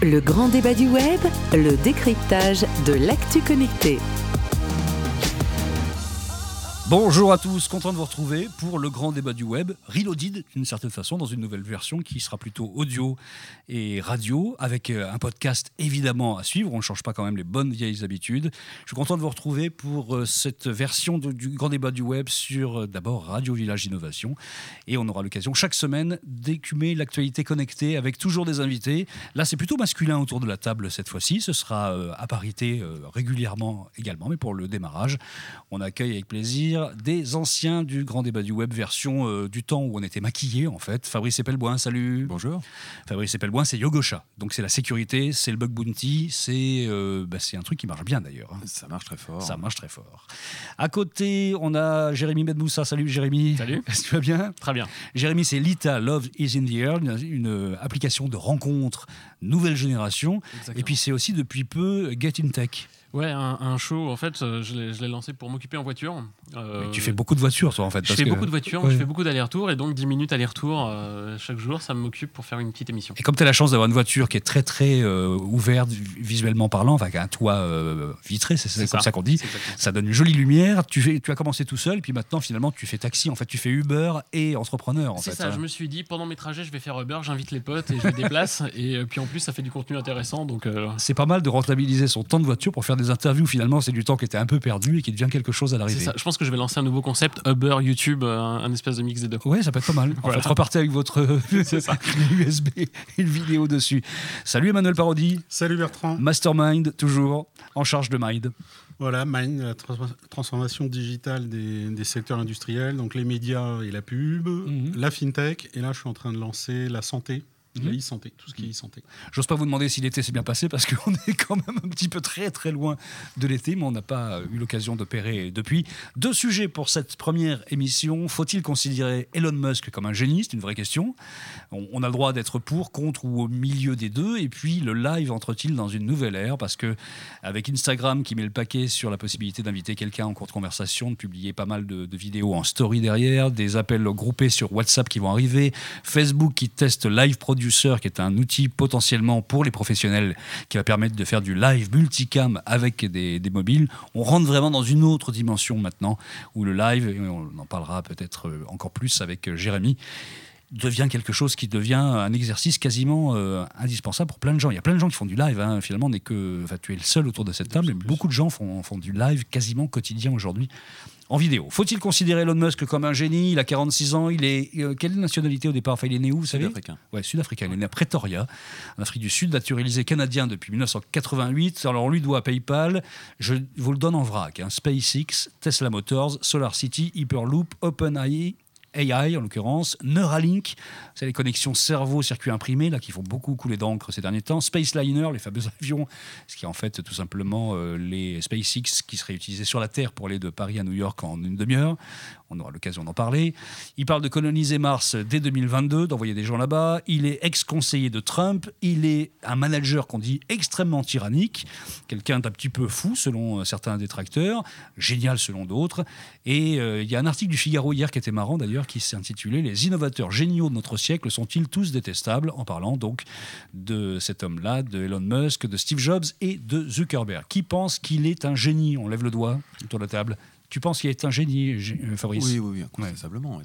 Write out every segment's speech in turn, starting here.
Le grand débat du web, le décryptage de l'actu connecté. Bonjour à tous, content de vous retrouver pour le grand débat du web, reloaded d'une certaine façon, dans une nouvelle version qui sera plutôt audio et radio, avec euh, un podcast évidemment à suivre. On ne change pas quand même les bonnes vieilles habitudes. Je suis content de vous retrouver pour euh, cette version du grand débat du web sur euh, d'abord Radio Village Innovation. Et on aura l'occasion chaque semaine d'écumer l'actualité connectée avec toujours des invités. Là, c'est plutôt masculin autour de la table cette fois-ci. Ce sera à parité régulièrement également, mais pour le démarrage, on accueille avec plaisir des anciens du grand débat du web, version euh, du temps où on était maquillés en fait. Fabrice Epelboin, salut. Bonjour. Fabrice Epelboin, c'est Yogosha. Donc c'est la sécurité, c'est le bug bounty, c'est euh, bah, c'est un truc qui marche bien d'ailleurs. hein. Ça marche très fort. Ça marche très fort. À côté, on a Jérémy Medmoussa. Salut Jérémy. Salut. Est-ce que tu vas bien? Très bien. Jérémy, c'est Lita Love is in the Air, une, une application de rencontre nouvelle génération. Et puis c'est aussi depuis peu Get in Tech. Ouais, un, un show, en fait, euh, je l'ai lancé pour m'occuper en voiture. Euh, Mais tu fais beaucoup de voitures, toi, en fait. Je parce fais que- beaucoup de voitures, Ouais. je fais beaucoup d'allers-retours, et donc 10 minutes aller-retour euh, chaque jour, ça m'occupe pour faire une petite émission. Et comme tu as la chance d'avoir une voiture qui est très très euh, ouverte visuellement parlant, enfin, avec un toit euh, vitré, c'est comme ça. ça qu'on dit, ça. donne une jolie lumière. Tu, fais, tu as commencé tout seul, puis maintenant finalement tu fais taxi, en fait tu fais Uber et entrepreneur. En C'est ça, hein. je me suis dit, pendant mes trajets, je vais faire Uber, j'invite les potes et je les déplace. et puis en plus, ça fait du contenu intéressant, donc euh, C'est pas mal de rentabiliser son temps de voiture pour faire des interviews. Finalement, c'est du temps qui était un peu perdu et qui devient quelque chose à l'arrivée. Je pense que je vais lancer un nouveau concept, Uber, YouTube, euh, un, un espèce de mix des deux. Ouais, ça peut être pas mal. En Voilà. fait, repartez avec votre USB et une vidéo dessus. Salut Emmanuel Parodi, Salut Bertrand. Mastermind, toujours en charge de Mind. Voilà, Mind, la trans- transformation digitale des, des secteurs industriels, donc les médias et la pub, Mhm. la fintech, et là je suis en train de lancer la santé, la Mhm. e-santé, tout ce qui est e-santé. J'ose pas vous demander si l'été s'est bien passé parce qu'on est quand même un petit peu très très loin de l'été, mais on n'a pas eu l'occasion d'opérer depuis. Deux sujets pour cette première émission. Faut-il considérer Elon Musk comme un génie? C'est une vraie question. On, on a le droit d'être pour, contre ou au milieu des deux. Et puis le live entre-t-il dans une nouvelle ère? Parce que avec Instagram qui met le paquet sur la possibilité d'inviter quelqu'un en cours de conversation, de publier pas mal de, de vidéos en story derrière, des appels groupés sur WhatsApp qui vont arriver, Facebook qui teste Live Producer, qui est un outil potentiellement pour les professionnels qui va permettre de faire du live multicam avec des, mobiles. On rentre vraiment dans une autre dimension maintenant où le live, on en parlera peut-être encore plus avec Jérémy, devient quelque chose qui devient un exercice quasiment euh, indispensable pour plein de gens. Il y a plein de gens qui font du live. hein. Finalement, on n'est que, enfin, tu es le seul autour de cette table, mais beaucoup de gens font, font du live quasiment quotidien aujourd'hui en vidéo. Faut-il considérer Elon Musk comme un génie? Il a 46 ans. Il est euh, quelle nationalité au départ? Enfin, il est né où Vous savez? Sud-africain. Ouais, sud-africain. Il est né à Pretoria, en Afrique du Sud, naturalisé canadien depuis 1988. Alors, on lui doit PayPal. Je vous le donne en vrac. hein. SpaceX, Tesla Motors, Solar City, Hyperloop, OpenAI. AI en l'occurrence, Neuralink, c'est les connexions cerveau-circuit imprimé là qui font beaucoup couler d'encre ces derniers temps, Spaceliner, les fameux avions, ce qui est en fait tout simplement euh, les SpaceX qui seraient utilisés sur la Terre pour aller de Paris à New York en une demi-heure. On aura l'occasion d'en parler. Il parle de coloniser Mars dès 2022, d'envoyer des gens là-bas. Il est ex-conseiller de Trump. Il est un manager qu'on dit extrêmement tyrannique, quelqu'un d'un petit peu fou selon euh, certains détracteurs, génial selon d'autres. Et euh, il y a un article du Figaro hier qui était marrant d'ailleurs, qui s'est intitulé Les innovateurs géniaux de notre siècle sont-ils tous détestables? En parlant donc de cet homme-là, de Elon Musk, de Steve Jobs et de Zuckerberg. Qui pense qu'il est un génie? On lève le doigt autour de la table. Tu penses qu'il est un génie, Gé- euh, Fabrice Oui, oui, oui, incontestablement.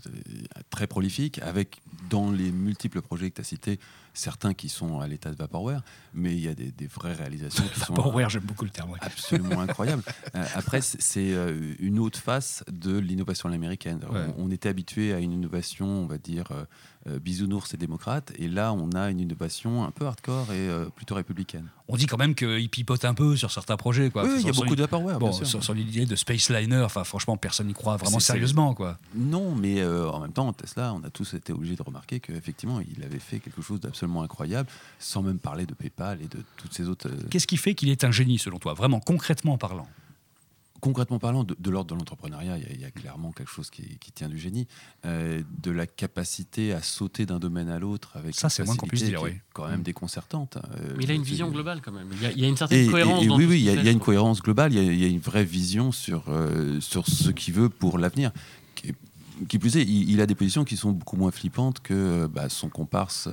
Très prolifique, avec dans les multiples projets que tu as cités, certains qui sont à l'état de vaporware, mais il y a des, des vraies réalisations qui Vaporware, j'aime beaucoup le terme. ouais. absolument incroyables. Euh, après, c'est- euh, une autre face de l'innovation américaine. Ouais. On, on était habitué à une innovation, on va dire, bisounours et démocrate, et là, on a une innovation un peu hardcore et euh, plutôt républicaine. On dit quand même qu'il pipote un peu sur certains projets. Quoi. oui, il y a beaucoup de vaporware, Bon, sur, sur l'idée de Spaceliner, enfin, franchement, personne n'y croit vraiment sérieusement. Quoi. Non, mais euh, en même temps, Tesla, on a tous été obligés de remarquer qu'effectivement, il avait fait quelque chose d'absolument incroyable, sans même parler de PayPal et de toutes ces autres. euh, Qu'est-ce qui fait qu'il est un génie, selon toi, vraiment concrètement parlant? Concrètement parlant, de, l'ordre de l'entrepreneuriat, il y a- il y, a clairement quelque chose qui, qui tient du génie, Euh, de la capacité à sauter d'un domaine à l'autre avec Ça, c'est moins qu'on puisse dire, oui. quand même Mm. déconcertante. Euh, Mais il a une vision globale quand même. Il y a, il y a une certaine Et, cohérence. et dans oui, oui, il y, a- y une cohérence globale, il y a, il y a une vraie vision sur, euh, sur ce qu'il veut pour l'avenir. Qui, qui plus est, il, il a des positions qui sont beaucoup moins flippantes que bah, son comparse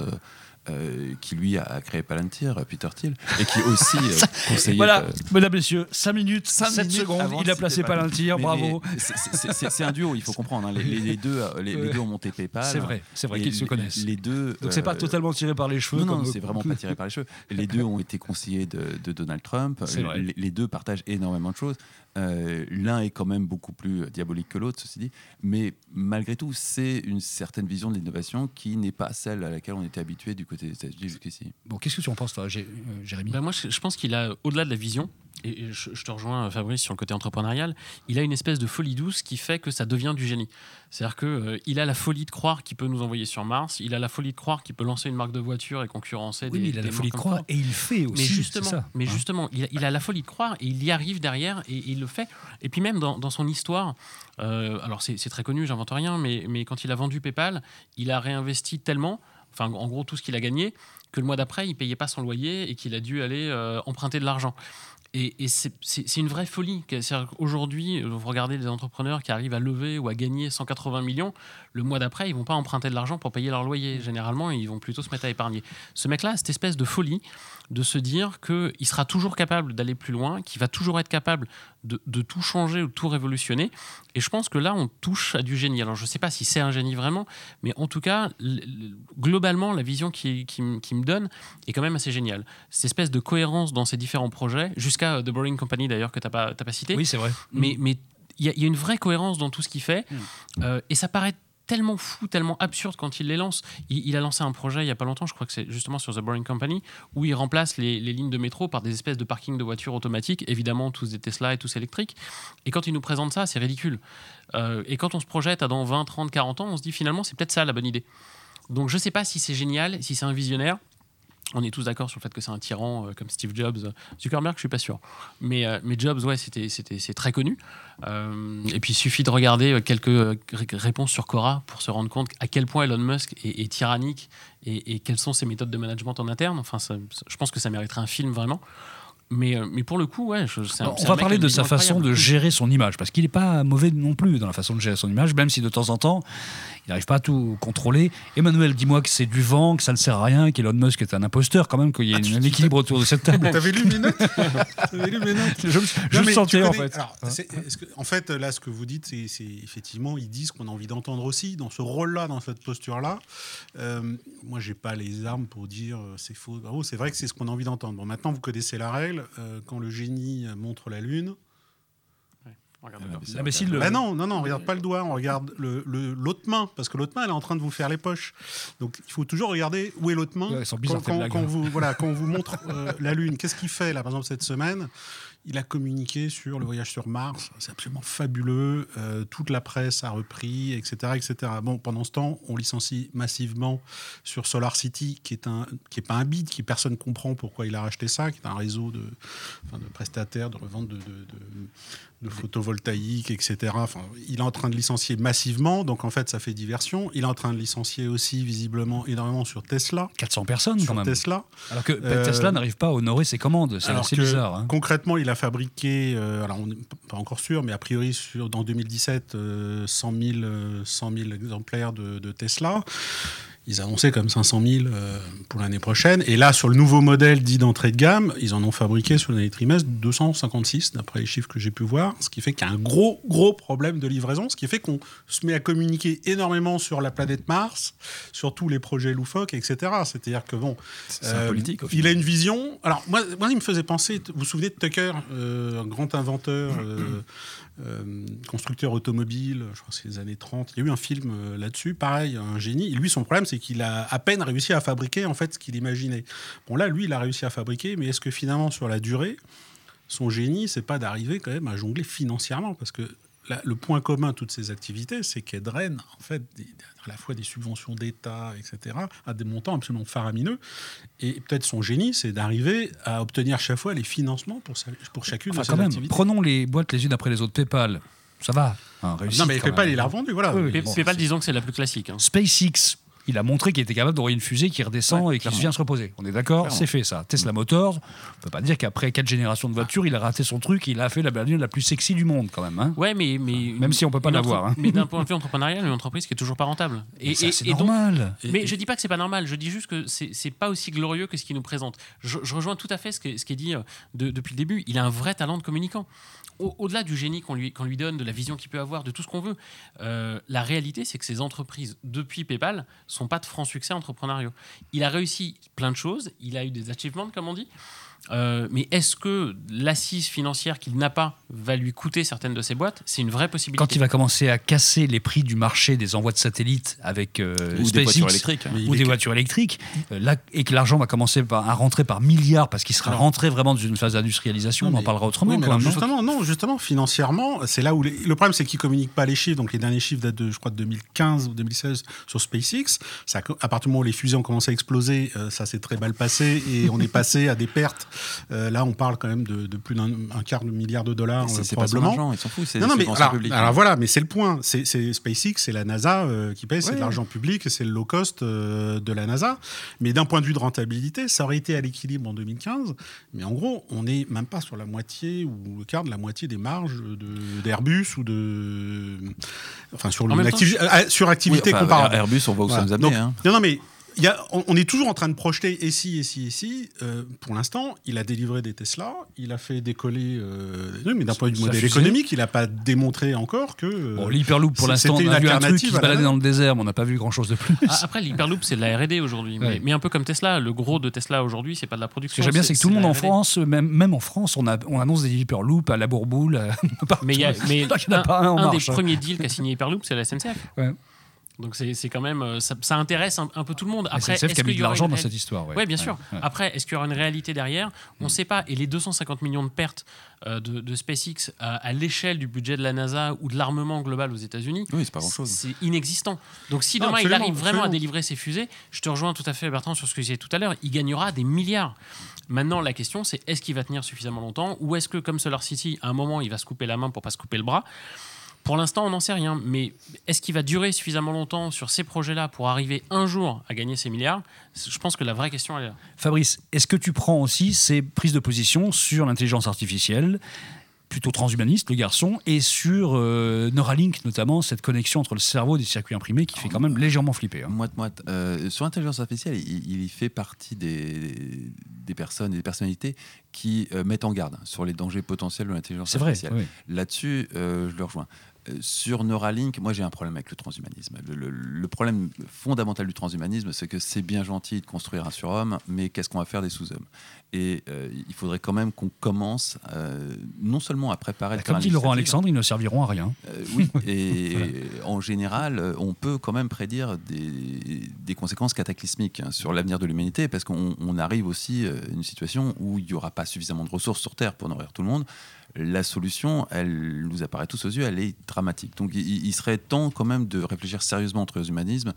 euh, qui lui a créé Palantir, Peter Thiel, et qui aussi euh, conseillait. Voilà, euh, mesdames, messieurs, 5 minutes, 7 minutes secondes, avant il a placé Palantir, Mais- bravo. c'est- un duo, il faut comprendre. hein. Les, les- les deux, euh, les, les Ouais. deux ont monté PayPal. C'est vrai, c'est vrai qu'ils se connaissent. Les deux. Donc c'est pas totalement tiré par les cheveux. non, non, c'est vraiment pas tiré par les cheveux. Les deux ont été conseillers de, de Donald Trump. C'est vrai. Les, les deux partagent énormément de choses. Euh, L'un est quand même beaucoup plus diabolique que l'autre, ceci dit. Mais malgré tout, c'est une certaine vision de l'innovation qui n'est pas celle à laquelle on était habitué du côté des États-Unis jusqu'ici. Bon, qu'est-ce que tu en penses, toi, euh, Jérémy? Bah, moi, je, je pense qu'il a, au-delà de la vision, et, je, je te rejoins, euh, Fabrice, sur le côté entrepreneurial, il a une espèce de folie douce qui fait que ça devient du génie. C'est-à-dire qu'il a la folie de croire qu'il peut nous envoyer sur Mars, il a la folie de croire qu'il peut lancer une marque de voiture et concurrencer Oui, des. mais il a la folie de croire et il fait aussi. mais justement, ça, mais hein. justement il, a, il a la folie de croire et il y arrive derrière et, il le fait. Et puis même dans, son histoire, euh, alors c'est très connu, j'invente rien, mais, mais quand il a vendu PayPal, il a réinvesti tellement, enfin en gros tout ce qu'il a gagné, que le mois d'après il payait pas son loyer et qu'il a dû aller euh, emprunter de l'argent. Et, c'est- une vraie folie. Qu'aujourd'hui, vous regardez les entrepreneurs qui arrivent à lever ou à gagner 180 millions, le mois d'après, ils vont pas emprunter de l'argent pour payer leur loyer. Généralement, ils vont plutôt se mettre à épargner. Ce mec-là cette espèce de folie de se dire qu'il sera toujours capable d'aller plus loin, qu'il va toujours être capable de, de tout changer ou de tout révolutionner. Et je pense que là, on touche à du génie. Alors, je ne sais pas si c'est un génie vraiment, mais en tout cas, globalement, la vision qu'il qui, me donne est quand même assez géniale. Cette espèce de cohérence dans ses différents projets, jusqu'à euh, The Boring Company d'ailleurs, que tu n'as pas, cité. Oui, c'est vrai. Mais mais il y, a- il y a une vraie cohérence dans tout ce qu'il fait. Euh, et ça paraît tellement fou, tellement absurde quand il les lance. Il, a lancé un projet il y a pas longtemps, je crois que c'est justement sur The Boring Company, où il remplace les, lignes de métro par des espèces de parkings de voitures automatiques, évidemment tous des Tesla et tous électriques. Et quand il nous présente ça, c'est ridicule. Euh, et quand on se projette à dans 20, 30, 40 ans, on se dit finalement c'est peut-être ça la bonne idée. Donc je sais pas si c'est génial, si c'est un visionnaire. On est tous d'accord sur le fait que c'est un tyran euh, comme Steve Jobs. Zuckerberg, je suis pas sûr. Mais, euh, mais Jobs, ouais, c'était, c'est très connu. Euh, et puis il suffit de regarder euh, quelques ré- réponses sur Quora pour se rendre compte à quel point Elon Musk est, tyrannique et, quelles sont ses méthodes de management en interne. Enfin, je pense que ça mériterait un film vraiment. Mais, euh, mais pour le coup, ouais, je, un- On va parler de sa façon de gérer son image, parce qu'il n'est pas mauvais non plus dans la façon de gérer son image, même si de temps en temps, il n'arrive pas à tout contrôler. Emmanuel, dis-moi que c'est du vent, que ça ne sert à rien, qu'Elon Musk est un imposteur quand même, qu'il y ait un équilibre autour de cette table. T'avais lu mes notes T'avais lu mes notes Je, je Non, le sentais en fait. alors, est-ce que- en fait, là, ce que vous dites, c'est effectivement, ils disent qu'on a envie d'entendre aussi dans ce rôle-là, dans cette posture-là. Euh, moi, j'ai pas les armes pour dire euh, c'est faux. C'est vrai que c'est ce qu'on a envie d'entendre. Bon, maintenant, vous connaissez la règle. Euh, quand le génie montre la lune, Regarde, Ah, regarde. mais c'est L'imbécile, le- bah non, non, non, on regarde pas le doigt, on regarde le- le- l'autre main, parce que l'autre main, elle est en train de vous faire les poches. Donc, il faut toujours regarder où est l'autre main. Ouais, elles sont bizarres, quand, quand- blagues, quand vous, voilà, quand on vous montre euh, la Lune, qu'est-ce qu'il fait, là, par exemple, cette semaine? Il a communiqué sur le voyage sur Mars, c'est absolument fabuleux, euh, toute la presse a repris, etc., etc. Bon, pendant ce temps, on licencie massivement sur Solar City, qui est un, qui est pas un bid, qui personne comprend pourquoi il a racheté ça, qui est un réseau de, enfin, de prestataires de revente de, de photovoltaïque, etc. Enfin, il est en train de licencier massivement, donc en fait, ça fait diversion. Il est en train de licencier aussi, visiblement, énormément sur Tesla. 400 personnes quand Sur même. Tesla. Alors que Euh, Tesla n'arrive pas à honorer ses commandes. C'est assez que, bizarre. hein. Concrètement, il a fabriqué, euh, alors on n'est pas encore sûr, mais a priori sur, dans 2017, euh, 100, 000, euh, 100 000 exemplaires de, de Tesla. Ils annonçaient comme 500 000 euh, pour l'année prochaine. Et là, sur le nouveau modèle dit d'entrée de gamme, ils en ont fabriqué sur l'année trimestre 256, d'après les chiffres que j'ai pu voir. Ce qui fait qu'il y a un gros, gros problème de livraison. Ce qui fait qu'on se met à communiquer énormément sur la planète Mars, sur tous les projets loufoques, etc. C'est-à-dire que, bon, C'est un politique, il a une vision. Alors, moi, moi, il me faisait penser. Vous vous souvenez de Tucker, euh, un grand inventeur, euh, euh, constructeur automobile, je crois que c'est les années 30. Il y a eu un film euh, là-dessus, pareil, un génie. Lui, son problème, c'est qu'il a à peine réussi à fabriquer en fait ce qu'il imaginait. Bon, là, lui, il a réussi à fabriquer, mais est-ce que finalement, sur la durée, son génie, c'est pas d'arriver quand même à jongler financièrement? Parce que la- le point commun de toutes ces activités, c'est qu'elles drainent en fait des- à la fois des subventions d'État, etc., à des montants absolument faramineux. Et peut-être son génie, c'est d'arriver à obtenir chaque fois les financements pour, sa- pour chacune Enfin, de ces quand même, activités. prenons les boîtes les unes après les autres. PayPal, ça va. hein, réussite non, mais PayPal, même. il a revendu, voilà. Oui, oui. Pay- bon, PayPal, c'est- disons que c'est la plus classique. hein. SpaceX, il a montré qu'il était capable d'envoyer une fusée qui redescend Ouais, et qui clairement. vient se reposer. On est d'accord. C'est fait ça. Tesla Motors, on peut pas dire qu'après quatre générations de voitures, il a raté son truc, il a fait la bagnole la plus sexy du monde quand même. hein. Ouais, mais, mais Même si on peut pas l'avoir, hein. Mais d'un point de vue entrepreneurial, une entreprise qui est toujours pas rentable. Et, c'est donc- normal. mais je dis pas que c'est pas normal. Je dis juste que c'est pas aussi glorieux que ce qu'il nous présente. Je, je rejoins tout à fait ce, que- ce qui est dit euh, de- depuis le début. Il a un vrai talent de communicant. Au- Au-delà du génie qu'on lui, qu'on lui donne, de la vision qu'il peut avoir, de tout ce qu'on veut, euh, la réalité, c'est que ces entreprises, depuis PayPal, sont pas de francs succès entrepreneuriaux. Il a réussi plein de choses. Il a eu des achievements, comme on dit. Euh, mais est-ce que l'assise financière qu'il n'a pas va lui coûter certaines de ses boîtes? C'est une vraie possibilité. Quand il va commencer à casser les prix du marché des envois de satellites avec euh, Ou des SpaceX, voitures électriques. hein. Ou des voitures électriques, euh, là, et que l'argent va commencer par- à rentrer par milliards parce qu'il sera Alors- rentré vraiment dans une phase d'industrialisation, on en parlera autrement. Oui, mais alors justement, non, justement, financièrement, c'est là où les- le problème, c'est qu'ils communiquent pas les chiffres. Donc les derniers chiffres datent de, je crois, de 2015 ou 2016 sur SpaceX. Ça, à partir du moment où les fusées ont commencé à exploser, euh, ça s'est très mal passé et on est passé à des pertes. Euh, là, on parle quand même de, de plus d'un un quart de milliard de dollars C'est euh, c'est pas son probablement. argent, il s'en fout, c'est Non, non, mais alors, alors voilà, mais c'est le point. C'est SpaceX, c'est la NASA euh, qui paye, c'est de l'argent public, c'est le low cost euh, de la NASA. Mais d'un point de vue de rentabilité, ça aurait été à l'équilibre en 2015. Mais en gros, on n'est même pas sur la moitié ou le quart de la moitié des marges de- d'Airbus ou de. Enfin, sur une activi- euh, sur Oui, activité enfin, comparable. Airbus, on voit où Voilà. ça nous amène. Hein. Non, non, mais y a, on, on est toujours en train de projeter et si, et si, et si. Euh, pour l'instant, il a délivré des Tesla, il a fait décoller. euh, oui, mais d'un point de vue modèle économique, il n'a pas démontré encore que. euh, Bon, l'Hyperloop, pour c'est- l'instant, on c'était a vu un truc qui se baladait dans le désert, mais on n'a pas vu grand-chose de plus. Ah, après, l'Hyperloop, c'est de la R&D aujourd'hui. Mais, Ouais. mais un peu comme Tesla, le gros de Tesla aujourd'hui, c'est pas de la Ce production. que j'aime bien, c'est que tout le de monde en. France, même, même en France, on, a, on annonce des Hyperloop à la Bourboule. euh, partout. Mais il y a, mais Alors qu'il n'y en a un, pas un en un des marche, premiers deals qu'a signé Hyperloop, c'est la SNCF. Donc c'est c'est quand même, euh, ça, ça intéresse un, un peu tout le monde. Après, SNCF est-ce qui a mis qu'il de y aura l'argent une dans cette histoire. Ouais, bien sûr. Ouais. Après, est-ce qu'il y aura une réalité derrière? On ne Mm. sait pas. Et les 250 millions de pertes euh, de, de SpaceX à, à l'échelle du budget de la NASA ou de l'armement global aux États-Unis, Oui, c'est pas grand-chose. c'est inexistant. Donc si Non, demain il arrive vraiment à délivrer ses fusées, je te rejoins tout à fait Bertrand sur ce que j'ai dit tout à l'heure, il gagnera des milliards. Maintenant la question c'est est-ce qu'il va tenir suffisamment longtemps ou est-ce que comme Solar City à un moment il va se couper la main pour pas se couper le bras? Pour l'instant, on n'en sait rien, mais est-ce qu'il va durer suffisamment longtemps sur ces projets-là pour arriver un jour à gagner ces milliards? Je pense que la vraie question, elle est là. Fabrice, est-ce que tu prends aussi ces prises de position sur l'intelligence artificielle plutôt transhumaniste, le garçon, et sur euh, Neuralink, notamment, cette connexion entre le cerveau et des circuits imprimés qui fait quand même légèrement flipper. hein? Moite, moite. Euh, sur l'intelligence artificielle, il, il fait partie des, des personnes et des personnalités qui euh, mettent en garde sur les dangers potentiels de l'intelligence C'est vrai. artificielle. oui. Là-dessus, euh, je le rejoins. Sur Neuralink, moi j'ai un problème avec le transhumanisme. Le, le- le problème fondamental du transhumanisme, c'est que c'est bien gentil de construire un surhomme, mais qu'est-ce qu'on va faire des sous-hommes? Et euh, il faudrait quand même qu'on commence euh, non seulement à préparer le Comme dit Laurent Alexandre, ils ne serviront à rien. euh, oui, et en général, on peut quand même prédire des, des conséquences cataclysmiques hein, sur l'avenir de l'humanité, parce qu'on on arrive aussi à une situation où il n'y aura pas suffisamment de ressources sur Terre pour nourrir tout le monde. La solution, elle nous apparaît tous aux yeux, elle est dramatique. Donc il, il serait temps quand même de réfléchir sérieusement au transhumanisme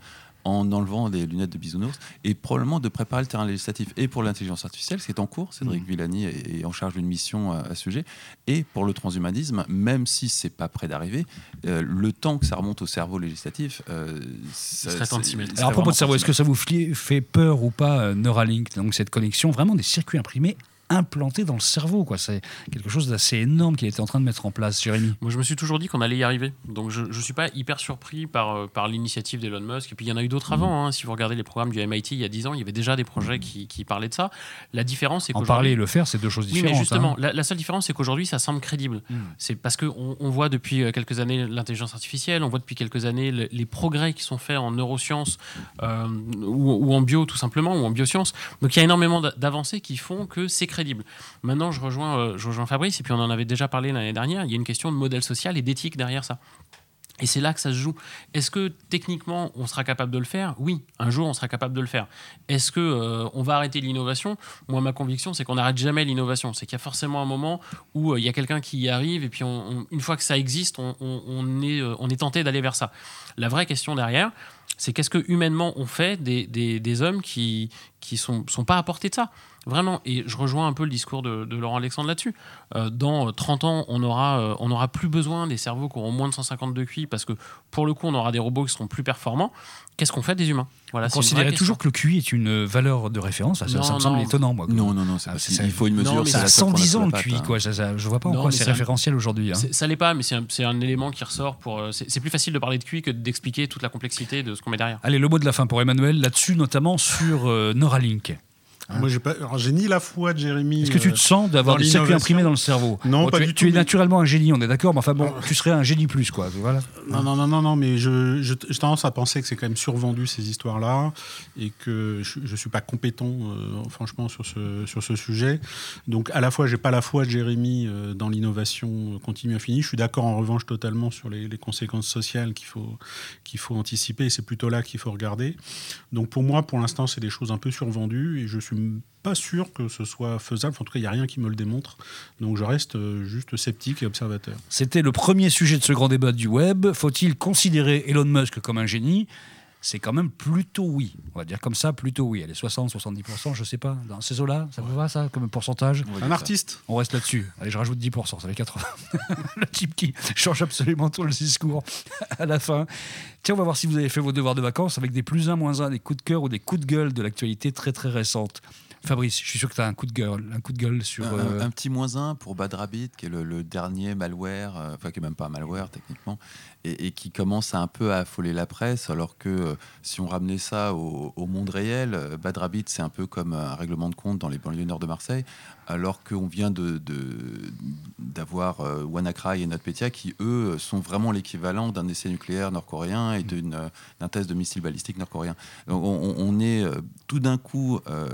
en enlevant les lunettes de bisounours et probablement de préparer le terrain législatif et pour l'intelligence artificielle, ce qui est en cours. Cédric Villani est, est en charge d'une mission à, à ce sujet. Et pour le transhumanisme, même si c'est pas près d'arriver, euh, le temps que ça remonte au cerveau législatif, euh, ça- serait temps de c'est- s'y mettre. il Alors à propos de cerveau, est-ce que ça vous fait peur ou pas euh, Neuralink? Donc cette connexion, vraiment des circuits imprimés implantés dans le cerveau. quoi. C'est quelque chose d'assez énorme qu'il était en train de mettre en place, Jérémy. Moi, je me suis toujours dit qu'on allait y arriver. Donc, je ne suis pas hyper surpris par, euh, par l'initiative d'Elon Musk. Et puis, il y en a eu d'autres Mhm. avant. hein. Si vous regardez les programmes du MIT il y a 10 ans, il y avait déjà des projets qui, qui parlaient de ça. La différence, c'est En parler et le faire, c'est deux choses Oui, différentes. mais justement, hein. la, la seule différence, c'est qu'aujourd'hui, ça semble crédible. Mm. C'est parce qu'on on voit depuis euh, quelques années l'intelligence artificielle, on voit depuis quelques années le- les progrès qui sont faits en neurosciences euh, ou, ou en bio, tout simplement, ou en biosciences. Donc il y a énormément d'a- d'avancées qui font que c'est crédible. Maintenant, je rejoins, euh, je rejoins Fabrice, et puis on en avait déjà parlé l'année dernière, il y a une question de modèle social et d'éthique derrière ça. Et c'est là que ça se joue. Est-ce que techniquement on sera capable de le faire? Oui, un jour on sera capable de le faire. Est-ce que euh, on va arrêter l'innovation? Moi, ma conviction, c'est qu'on n'arrête jamais l'innovation. C'est qu'il y a forcément un moment où euh, il y a quelqu'un qui y arrive et puis une fois que ça existe, on, est, tenté d'aller vers ça. La vraie question derrière, c'est qu'est-ce que humainement on fait des hommes qui, qui sont, sont pas à portée de ça? Vraiment. Et je rejoins un peu le discours de, de Laurent Alexandre là-dessus. Euh, dans 30 ans, on aura, euh, on aura plus besoin des cerveaux qui auront moins de 150 de QI parce que pour le coup, on aura des robots qui seront plus performants. Qu'est-ce qu'on fait des humains? Voilà, question. toujours que le QI est une valeur de référence Ça, ça Non, me semble non. étonnant, moi. Non, non, non, Ah, il faut une mesure. Ça a seule qu'on a 110 sous ans le QI, hein. quoi. Ça- ça- je vois pas en Non, quoi mais c'est référentiel aujourd'hui. hein. Ça l'est pas, mais c'est un, élément qui ressort pour. euh, C'est c'est plus facile de parler de QI que d'expliquer toute la complexité de ce qu'on met derrière. Allez, le mot de la fin pour Emmanuel, là-dessus, notamment sur euh, Neuralink. Moi, j'ai pas. alors, j'ai ni la foi de Jérémy. Est-ce que tu euh, te sens d'avoir des circuits imprimés dans le cerveau Non, pas tu, es- du tu tout, es mais- naturellement un génie, on est d'accord, mais enfin bon, tu serais un génie plus, quoi. Voilà. Non, non, non, non, non, mais je, je- j'ai tendance à penser que c'est quand même survendu ces histoires-là et que je ne suis pas compétent, euh, franchement, sur ce, sur ce sujet. Donc, à la fois, j'ai pas la foi de Jérémy euh, dans l'innovation continue infinie. Je suis d'accord, en revanche, totalement sur les, les conséquences sociales qu'il faut, qu'il faut anticiper et c'est plutôt là qu'il faut regarder. Donc, pour moi, pour l'instant, c'est des choses un peu survendues et je suis pas sûr que ce soit faisable. En tout cas, il n'y a rien qui me le démontre. Donc, je reste euh, juste sceptique et observateur. C'était le premier sujet de ce grand débat du web. Faut-il considérer Elon Musk comme un génie? C'est quand même plutôt oui. On va dire comme ça, plutôt oui. Elle est 60-70%, je sais pas. Dans ces eaux-là, ça vous va ça comme pourcentage Un artiste On reste là-dessus. Allez, je rajoute 10%, ça fait 80. le type qui change absolument tout le discours à la fin. Tiens, on va voir si vous avez fait vos devoirs de vacances avec des plus 1, moins 1, des coups de cœur ou des coups de gueule de l'actualité très très récente. Fabrice, je suis sûr que tu as un coup de gueule, un coup de gueule sur. Un, euh, un petit moins un pour Bad Rabbit, qui est le, le dernier malware, euh, enfin qui est même pas un malware techniquement, et, et qui commence à un peu à affoler la presse, alors que euh, si on ramenait ça au, au monde réel, euh, Bad Rabbit c'est un peu comme un règlement de compte dans les banlieues nord de Marseille, alors qu'on vient de d'avoir euh, WannaCry et NotPetya qui eux sont vraiment l'équivalent d'un essai nucléaire nord-coréen et d'une, euh, d'un test de missile balistique nord-coréen. Donc, On, est euh, tout d'un coup euh,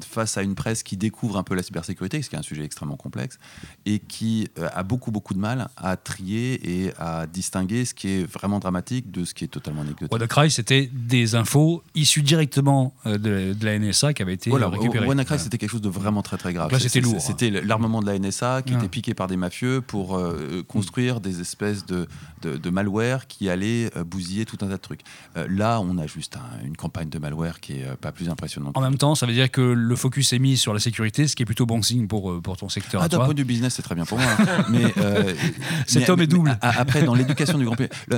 face à une presse qui découvre un peu la cybersécurité, ce qui est un sujet extrêmement complexe, et qui a beaucoup beaucoup de mal à trier et à distinguer ce qui est vraiment dramatique de ce qui est totalement anecdotique. WannaCry, c'était des infos issues directement euh, de, de la NSA qui avaient été Voilà, euh, récupérées. WannaCry, c'était quelque chose de vraiment très très grave. Donc là, c'était lourd, hein. C'était l'armement de la NSA qui était piqué par des mafieux pour euh, construire des espèces de, de, de malware qui allaient bousiller tout un tas de trucs. Euh, là, on a juste un- une campagne de malware qui est pas plus impressionnante. En même temps, ça veut dire que le focus est mis sur la sécurité, ce qui est plutôt bon signe pour, pour ton secteur. Ah, d'un point de vue business, c'est très bien pour moi. hein. mais euh, Cet mais- homme est double. Après, dans l'éducation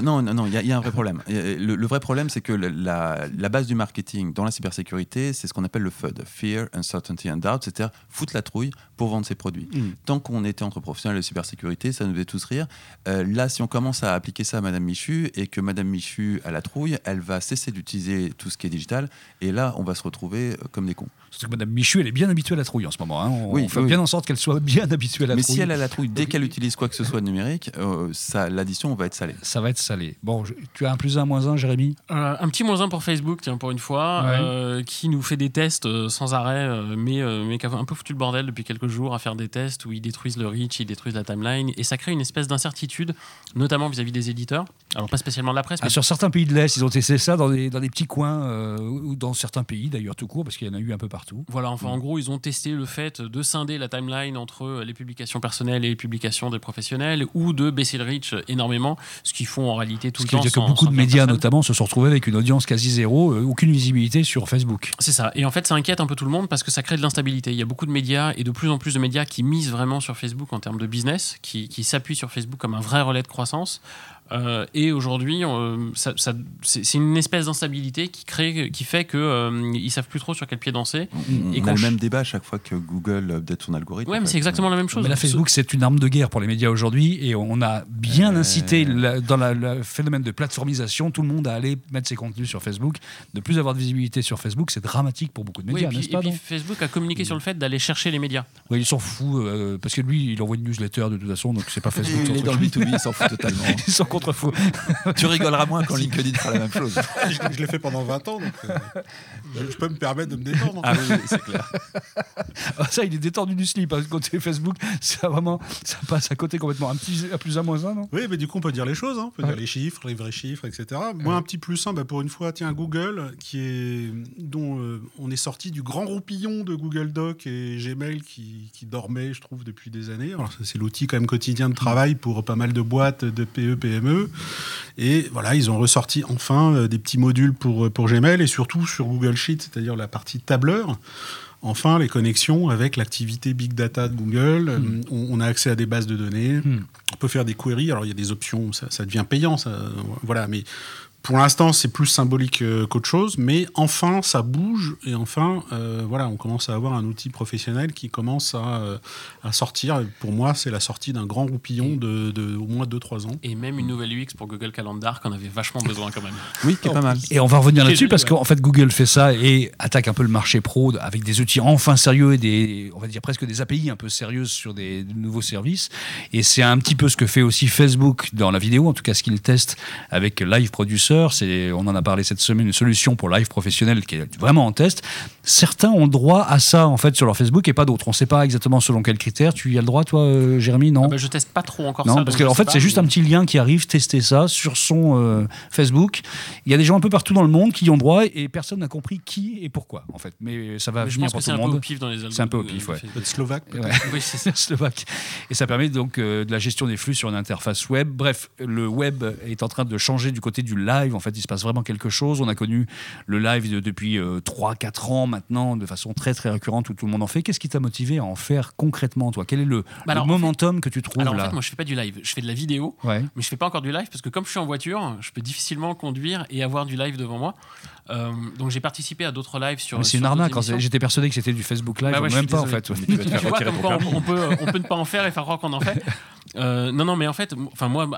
non, non, non, il y, a- un vrai problème. Le, vrai problème, c'est que la, la base du marketing dans la cybersécurité, c'est ce qu'on appelle le FUD, Fear, Uncertainty and Doubt, c'est-à-dire foutre la trouille pour vendre ses produits. Mm. Tant qu'on était entre professionnels de cybersécurité, ça nous faisait tous rire. Euh, là, si on commence à appliquer ça à Madame Michu et que Madame Michu a la trouille, elle va cesser d'utiliser tout ce qui est digital. Et là, on va se retrouver euh, comme des cons. Surtout que Madame Michu, elle est bien habituée à la trouille en ce moment. hein. On, Oui, on fait oui. bien en sorte qu'elle soit bien habituée à la Mais trouille. si elle a la trouille dès qu'elle utilise quoi que ce soit de numérique, euh, l'addition va être salée. Ça va être salé. Bon, je- tu as un plus un, moins un, Jérémy? Euh, un petit moins un pour Facebook, tiens, pour une fois, Ouais. euh, qui nous fait des tests euh, sans arrêt, euh, mais, euh, mais qui a un peu foutu le bordel depuis quelques jours à faire des tests où ils détruisent le reach, ils détruisent la timeline, et ça crée une espèce d'incertitude, notamment vis-à-vis des éditeurs. Alors, pas spécialement de la presse, Ah, mais Sur certains pays de l'Est, ils ont testé ça dans des, dans des petits coins, euh, ou dans certains pays d'ailleurs tout court, parce qu'il y en a eu un peu partout. Voilà, enfin, Mm. en gros, ils ont testé le fait de scinder la timeline entre euh, les publications personnelles et les publications des professionnels, ou de baisser le reach énormément, ce qu'ils font en réalité tout Ce le qui veut temps. dire que beaucoup de médias, notamment, se sont retrouvés avec une audience quasi zéro, euh, aucune visibilité sur Facebook. C'est ça. Et en fait, ça inquiète un peu tout le monde parce que ça crée de l'instabilité. Il y a beaucoup de médias et de plus en plus de médias qui misent vraiment sur Facebook en termes de business, qui, qui s'appuient sur Facebook comme un vrai relais de croissance. Euh, et aujourd'hui, euh, ça- ça- c'est une espèce d'instabilité qui crée, qui fait que euh, ils savent plus trop sur quel pied danser. On, Et a le même débat à chaque fois que Google update son algorithme. Ouais, en mais c'est exactement la même chose. Mais là, Facebook, c'est une arme de guerre pour les médias aujourd'hui, et on a bien Euh. incité la- dans la- le phénomène de plateformisation tout le monde à aller mettre ses contenus sur Facebook. De plus avoir de visibilité sur Facebook, c'est dramatique pour beaucoup de Oui, médias, et puis, n'est-ce et pas puis non? Facebook a communiqué sur le fait d'aller chercher les médias. Ouais, il s'en fout, euh, parce que lui, il envoie une newsletter de toute façon, donc c'est pas Facebook. Il est dans le B2B, il s'en fout totalement. Ils sont contre-fous. tu rigoleras moins quand LinkedIn fera la même chose. je je l'ai fait pendant 20 ans, donc euh, je, je peux me permettre de me détendre. Ah oui, c'est clair. Ah, ça, il est détendu du slip. Hein, côté Facebook, ça vraiment, ça passe à côté complètement. Un petit, à plus à moins un, non? Oui, mais du coup, on peut dire les choses, hein. on peut Ouais. dire les chiffres, les vrais chiffres, etc. Moi, un petit plus un, bah, pour une fois, tiens, Google, qui est, dont euh, on est sorti du grand roupillon de Google Doc et Gmail qui, qui dormait, je trouve, depuis des années. Alors, c'est l'outil quand même quotidien de travail pour pas mal de boîtes, de PE, PME. PME. Et voilà, ils ont ressorti enfin euh, des petits modules pour, pour Gmail et surtout sur Google Sheet, c'est-à-dire la partie tableur. Enfin, les connexions avec l'activité Big Data de Google. Euh, On, on a accès à des bases de données. Hmm. On peut faire des queries. Alors, il y a des options, ça, ça devient payant. Ça, voilà, mais pour l'instant, c'est plus symbolique euh, qu'autre chose. Mais enfin, ça bouge. Et enfin, euh, voilà, on commence à avoir un outil professionnel qui commence à, euh, à sortir. Et Pour moi, c'est la sortie d'un grand roupillon de, de au moins 2-3 ans. Et même une nouvelle UX pour Google Calendar qu'on avait vachement besoin quand même. Oui, qui est pas mal. Et on va revenir là-dessus parce qu'en fait Google fait ça et attaque un peu le marché pro avec des outils enfin sérieux et des, on va dire presque des API un peu sérieuses sur des nouveaux services. Et c'est un petit peu ce que fait aussi Facebook dans la vidéo, en tout cas ce qu'il teste avec Live Producer. On en a parlé cette semaine, une solution pour live professionnel qui est vraiment en test. Certains ont droit à ça en fait sur leur Facebook et pas d'autres. On ne sait pas exactement selon quels critères. Tu y as le droit, toi, euh, Jérémy Non. Ah bah, je teste pas trop encore Non, ça. parce je qu'en fait, c'est juste mais- un petit lien qui arrive, tester ça sur son euh, Facebook. Il y a des gens un peu partout dans le monde qui y ont droit et personne n'a compris qui et pourquoi, en fait. Mais ça va Je venir pense que pour c'est tout un le peu au monde. pif dans les C'est un peu au pif, ouais. Facebook. Peut-être slovaque. Ouais. Oui, c'est ça. Slovaque. Et ça permet donc euh, de la gestion des flux sur une interface web. Bref, le web est en train de changer du côté du live. En fait, il se passe vraiment quelque chose. On a connu le live de- depuis 3-4 ans maintenant, de façon très très récurrente où tout le monde en fait. Qu'est-ce qui t'a motivé à en faire concrètement, toi? Quel est le, Bah le alors, en momentum que tu trouves Alors en fait, moi je fais pas du live, je fais de la vidéo, Ouais. mais je fais pas encore du live parce que comme je suis en voiture, je peux difficilement conduire et avoir du live devant moi. Euh, donc j'ai participé à d'autres lives sur. Mais c'est une arnaque. J'étais persuadé que c'était du Facebook Live, Bah ouais, même suis pas en fait. Tu vois, retirer comme ton quoi permis. on, on peut, on peut ne pas en faire et faire croire qu'on en fait. Euh, non, non, mais en fait, enfin moi,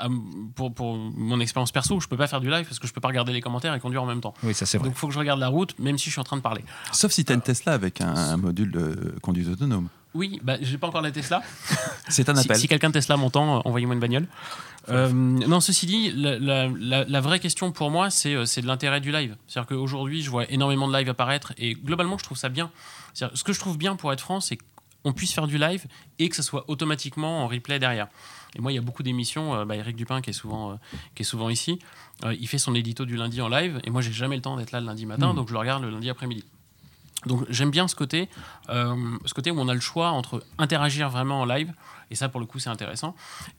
pour, pour mon expérience perso, je peux pas faire du live parce que je peux pas regarder les commentaires et conduire en même temps. Oui, ça c'est vrai. Donc il faut que je regarde la route, même si je suis en train de parler. Sauf si tu as une Tesla avec un, un module de conduite autonome. Oui, bah, j'ai pas encore la Tesla. C'est un Si, appel. si quelqu'un de Tesla m'entend, euh, envoyez-moi une bagnole. Euh, non, ceci dit, la, la- la- la vraie question pour moi, c'est euh, c'est de l'intérêt du live. C'est-à-dire qu'aujourd'hui, je vois énormément de live apparaître et globalement, je trouve ça bien. C'est-à-dire, Ce que je trouve bien pour être franc, c'est qu'on puisse faire du live et que ça soit automatiquement en replay derrière. Et moi, il y a beaucoup d'émissions. euh, bah, Eric Dupin, qui est souvent, euh, qui est souvent ici, euh, il fait son édito du lundi en live. Et moi, j'ai jamais le temps d'être là le lundi matin, donc je le regarde le lundi après-midi. Donc j'aime bien ce côté, euh, ce côté où on a le choix entre interagir vraiment en live, et ça pour le coup c'est intéressant,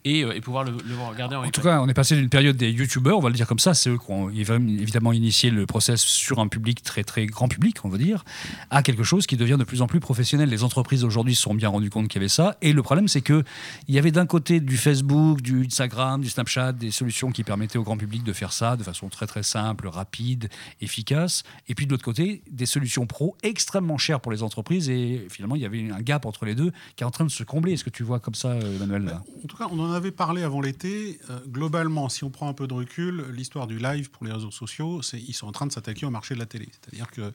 et, euh, et pouvoir le, le regarder en En tout cas, on est passé d'une période des youtubeurs, on va le dire comme ça, c'est eux qui ont évidemment initié le process sur un public très très grand public, on va dire, à quelque chose qui devient de plus en plus professionnel. Les entreprises aujourd'hui se sont bien rendues compte qu'il y avait ça, et le problème c'est que il y avait d'un côté du Facebook, du Instagram, du Snapchat, des solutions qui permettaient au grand public de faire ça de façon très très simple, rapide, efficace, et puis de l'autre côté des solutions pro extrêmement chères pour les entreprises, et finalement il y avait un gap entre les deux qui est en train de se combler. Est-ce que tu vois comme euh, Emmanuel En tout cas, on en avait parlé avant l'été. Euh, globalement, si on prend un peu de recul, l'histoire du live pour les réseaux sociaux, c'est ils sont en train de s'attaquer au marché de la télé. C'est-à-dire que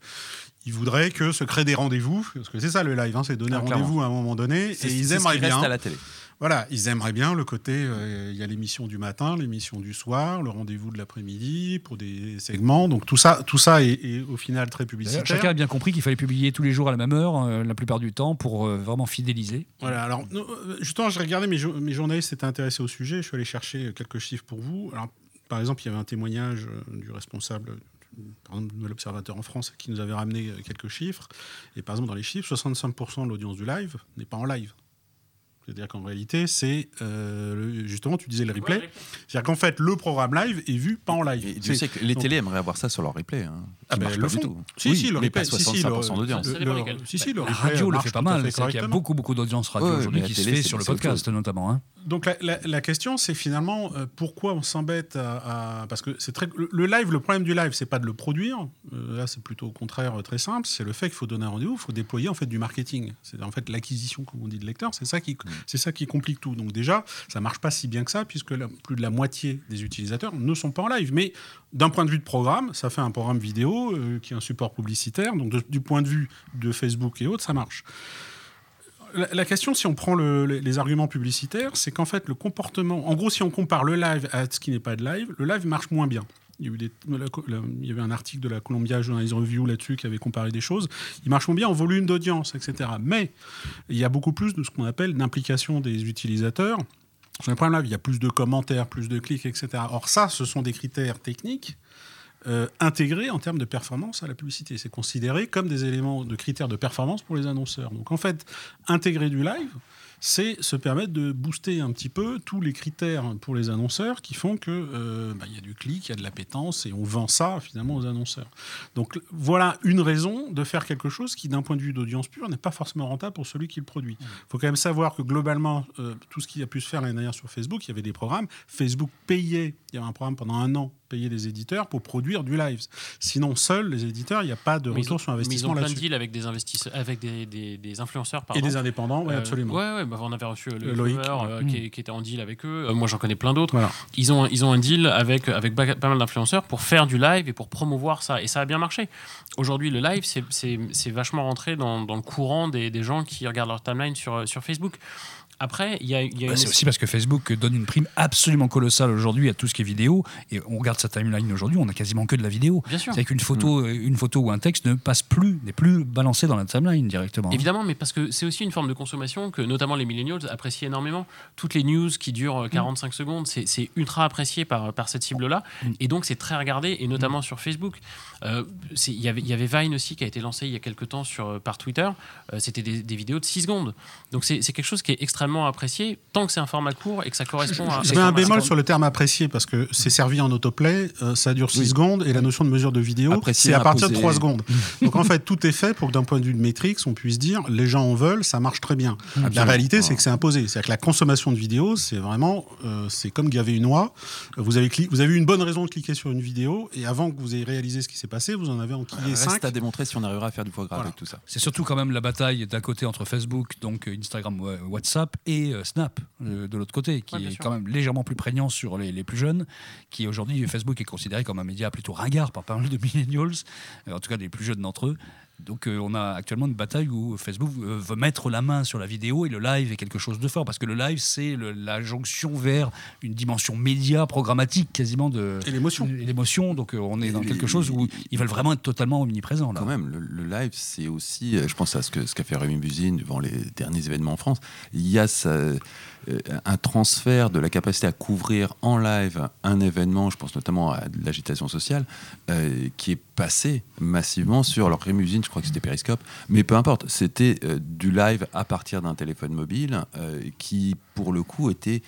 ils voudraient que se créent des rendez-vous, parce que c'est ça le live, hein, c'est donner Ah, rendez-vous à un moment donné, et ils ce qui aimeraient reste bien. à la télé. Voilà, ils aimeraient bien le côté. euh, Il y a l'émission du matin, l'émission du soir, le rendez-vous de l'après-midi pour des segments. Donc tout ça, tout ça est, est au final très publicitaire. Chacun a bien compris qu'il fallait publier tous les jours à la même heure, euh, la plupart du temps, pour euh, vraiment fidéliser. Voilà, alors justement, j'ai regardé mes, jo- mes journalistes s'étaient intéressés au sujet. Je suis allé chercher quelques chiffres pour vous. Alors, par exemple, il y avait un témoignage du responsable, par exemple, de l'Observateur en France, qui nous avait ramené euh, quelques chiffres. Et par exemple, dans les chiffres, 65% de l'audience du live n'est pas en live. C'est-à-dire qu'en réalité, c'est euh, justement, tu disais le replay. C'est-à-dire qu'en fait, le programme live est vu pas en live. Et C'est- sait que les donc- télés aimeraient avoir ça sur leur replay. Hein, Ah ben, le pas font. du tout. Si, Oui, si, le mais pas replay, si, si, 65% le- d'audience. Le-. Si, si, La radio le fait pas mal. fait C'est qu'il y a beaucoup, beaucoup d'audience radio Ouais, aujourd'hui mais qui la se télé, fait sur le podcast notamment. hein. Donc la, la- la question, c'est finalement euh, pourquoi on s'embête à, à- parce que c'est très le, le live. Le problème du live, c'est pas de le produire. Euh, là, c'est plutôt au contraire très simple. C'est le fait qu'il faut donner un rendez-vous, il faut déployer en fait du marketing. C'est en fait l'acquisition, comme on dit, de lecteurs. C'est ça qui c'est ça qui complique tout. Donc déjà, ça marche pas si bien que ça, puisque plus de la moitié des utilisateurs ne sont pas en live. Mais d'un point de vue de programme, ça fait un programme vidéo euh, qui est un support publicitaire. Donc du point de vue de Facebook et autres, ça marche. La, question, si on prend le- les, les arguments publicitaires, c'est qu'en fait, le comportement. En gros, si on compare le live à ce qui n'est pas de live, le live marche moins bien. Il y, avait un article de la Columbia Journalism Review là-dessus qui avait comparé des choses. Il marche moins bien en volume d'audience, etc. Mais il y a beaucoup plus de ce qu'on appelle d'implication des utilisateurs. Sur les live, il y a plus de commentaires, plus de clics, etc. Or, ça, ce sont des critères techniques euh, intégrés en termes de performance à la publicité. C'est considéré comme des éléments de critères de performance pour les annonceurs. Donc en fait, intégrer du live, c'est se permettre de booster un petit peu tous les critères pour les annonceurs qui font que euh, bah, y a du clic, il y a de l'appétence et on vend ça finalement aux annonceurs. Donc voilà une raison de faire quelque chose qui, d'un point de vue d'audience pure, n'est pas forcément rentable pour celui qui le produit. Il faut quand même savoir que globalement, euh, tout ce qui a pu se faire l'année dernière sur Facebook, il y avait des programmes. Facebook payait, il y avait un programme pendant un an payer les éditeurs pour produire du live. Sinon, seuls les éditeurs, il n'y a pas de Mais retour ont- sur mais ils investissement ont plein de deals avec des investisseurs, avec des, des- des influenceurs, pardon. Et des indépendants, oui, Euh, absolument. Ouais, ouais, bah, on avait reçu euh, le Euh, Loïc, Loïc, ouais. qui, était en deal avec eux. Euh, moi, j'en connais plein d'autres. Voilà. Ils ont, ils ont un deal avec, avec pas mal d'influenceurs pour faire du live et pour promouvoir ça. Et ça a bien marché. Aujourd'hui, le live, c'est vachement rentré dans, dans le courant des, des gens qui regardent leur timeline sur, sur Facebook. Après, il y a, il y a Bah, c'est aussi parce que Facebook donne une prime absolument colossale aujourd'hui à tout ce qui est vidéo. Et on regarde sa timeline aujourd'hui, on a quasiment que de la vidéo. Bien sûr. C'est qu'une photo, euh, une photo ou un texte ne passe plus, n'est plus balancé dans la timeline directement. Évidemment, mais parce que c'est aussi une forme de consommation que notamment les millennials apprécient énormément. Toutes les news qui durent euh, 45 secondes, c'est ultra apprécié par, par cette cible-là. Et donc, c'est très regardé, et notamment sur Facebook. Euh, Il y, avait, il y avait Vine aussi qui a été lancé il y a quelques temps sur, par Twitter. Euh, C'était des, des vidéos de 6 secondes. Donc, c'est quelque chose qui est extrêmement apprécié tant que c'est un format court et que ça correspond à. Je mets un bémol sur le terme apprécié parce que c'est servi en autoplay, euh, ça dure 6 Oui. secondes et la notion de mesure de vidéo, c'est à partir de imposé. 3 secondes. Donc en fait, tout est fait pour que d'un point de vue de métriques, on puisse dire les gens en veulent, ça marche très bien. La réalité, c'est Ah. que c'est imposé. C'est-à-dire que la consommation de vidéo, c'est vraiment, euh, c'est comme gaver une oie. Vous avez, vous avez eu une bonne raison de cliquer sur une vidéo et avant que vous ayez réalisé ce qui s'est passé, vous en avez enquillé Reste 5. à démontrer si on arrivera à faire du foie gras Voilà. avec tout ça. C'est surtout quand même la bataille d'un côté entre Facebook, donc euh, Instagram, euh, WhatsApp et euh, Snap euh, de l'autre côté, qui Ouais, est sûr. quand même légèrement plus prégnant sur les, les plus jeunes, qui aujourd'hui Facebook est considéré comme un média plutôt ringard par pas mal de millennials, euh, en tout cas des plus jeunes d'entre eux. Donc euh, on a actuellement une bataille où Facebook euh, veut mettre la main sur la vidéo et le live est quelque chose de fort parce que le live c'est le- la jonction vers une dimension média programmatique quasiment de Et l'émotion. Donc euh, on est dans quelque chose où ils veulent vraiment être totalement omniprésents là. Quand même, le, le live, c'est aussi, je pense à ce que ce qu'a fait Rémi Buzine devant les derniers événements en France. Il y a ça, euh, un transfert de la capacité à couvrir en live un événement, je pense notamment à de l'agitation sociale, euh, qui est passé massivement sur, alors Rémi Buzine, je crois que c'était Periscope, mais peu importe, c'était euh, du live à partir d'un téléphone mobile euh, qui, pour le coup, était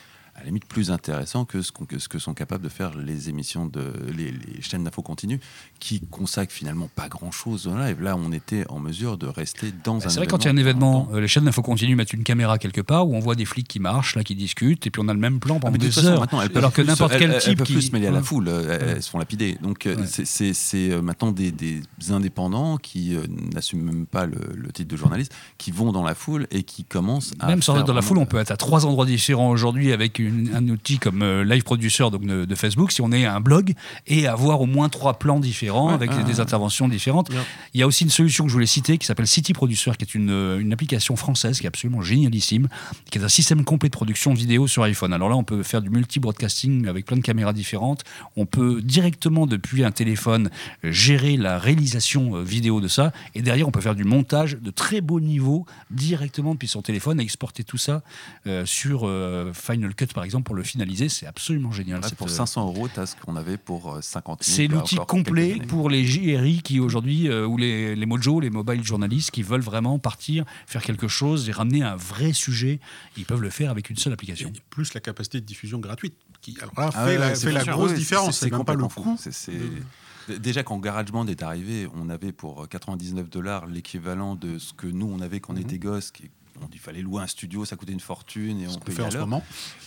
la limite plus intéressant que ce, que ce que sont capables de faire les émissions de les, les chaînes d'infos continues qui consacrent finalement pas grand chose au live. Là, on était en mesure de rester dans Bah, un C'est vrai, quand il y a un événement, euh, les chaînes d'info continues mettent une caméra quelque part où on voit des flics qui marchent, là, qui discutent, et puis on a le même plan Ah, pendant de des façon, heures. maintenant, elles Alors que plus- n'importe elles- quel elles type plus qui- se mêler à la Ouais. foule, euh, elles, Ouais. elles se font lapider. Donc, euh, Ouais. c'est- euh, maintenant des, des indépendants qui euh, n'assument même pas le, le titre de journaliste, qui vont dans la foule et qui commencent à. Même sans être dans la foule, on peut être à trois endroits différents aujourd'hui avec une- un outil comme euh, Live Producer donc de, de Facebook, si on est un blog, et avoir au moins trois plans différents avec ah. des interventions différentes. Il y a aussi une solution que je voulais citer qui s'appelle City Producer, qui est une, une application française qui est absolument génialissime, qui est un système complet de production vidéo sur iPhone. Alors là, on peut faire du multi-broadcasting avec plein de caméras différentes. On peut directement depuis un téléphone gérer la réalisation euh, vidéo de ça, et derrière, on peut faire du montage de très beau niveau directement depuis son téléphone et exporter tout ça euh, sur euh, Final Cut par exemple pour le finaliser. C'est absolument génial. Cette, pour euh, 500 euros, tu as ce qu'on avait pour euh, 50 000. c'est l'outil complet pour les JRI qui aujourd'hui, euh, ou les, les Mojo, les mobile journalistes qui veulent vraiment partir, faire quelque chose et ramener un vrai sujet. Ils peuvent le faire avec une seule application. Et plus la capacité de diffusion gratuite, qui alors là, Ah fait ouais, la, ouais, fait c'est la sûr. grosse Ouais, différence. C'est même pas le coût. Déjà, quand GarageBand est arrivé, on avait pour 99 dollars l'équivalent de ce que nous, on avait quand on Mhm. était gosse. Qui, on, il fallait louer un studio, ça coûtait une fortune et Ce on qu'on payait fait à en ce l'heure. moment.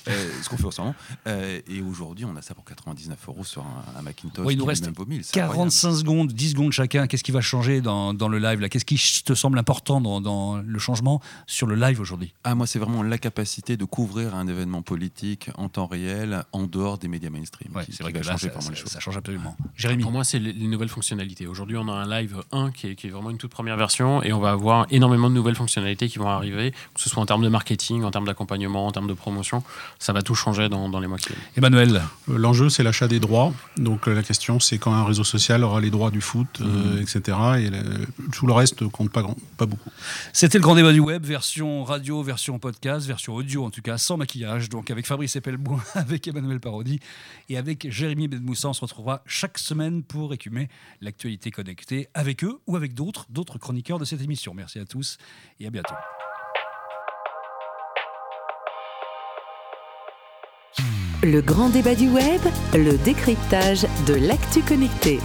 Euh, ce qu'on fait en ce moment. Euh, et aujourd'hui, on a ça pour 99 euros sur un, un Macintosh. Ouais, il nous reste même vaut 1000, c'est incroyable. 45 secondes, 10 secondes chacun. Qu'est-ce qui va changer dans, dans le live là? Qu'est-ce qui te semble important dans, dans le changement sur le live aujourd'hui? Ah, moi, c'est vraiment la capacité de couvrir un événement politique en temps réel, en dehors des médias mainstream. Ouais, qui, C'est qui vrai va que là, changer ça, ça- choses. ça change absolument. Jérémy Pour moi, c'est les, les nouvelles fonctionnalités. Aujourd'hui, on a un live 1 qui est, qui est vraiment une toute première version et on va avoir énormément de nouvelles fonctionnalités qui vont arriver, que ce soit en termes de marketing, en termes d'accompagnement, en termes de promotion. Ça va tout changer dans, dans les mois qui viennent. Emmanuel, Euh, L'enjeu, c'est l'achat des droits. Donc euh, la question, c'est quand un réseau social aura les droits du foot, euh, etc. Et le- tout le reste compte pas, grand, pas beaucoup. C'était le grand débat du web, version radio, version podcast, version audio en tout cas, sans maquillage. Donc avec Fabrice Epelboin, avec Emmanuel Parodi et avec Jérémy Bedmoussa, on se retrouvera chaque semaine pour écumer l'actualité connectée avec eux ou avec d'autres, d'autres chroniqueurs de cette émission. Merci à tous et à bientôt. Le grand débat du web, le décryptage de l'actu connecté.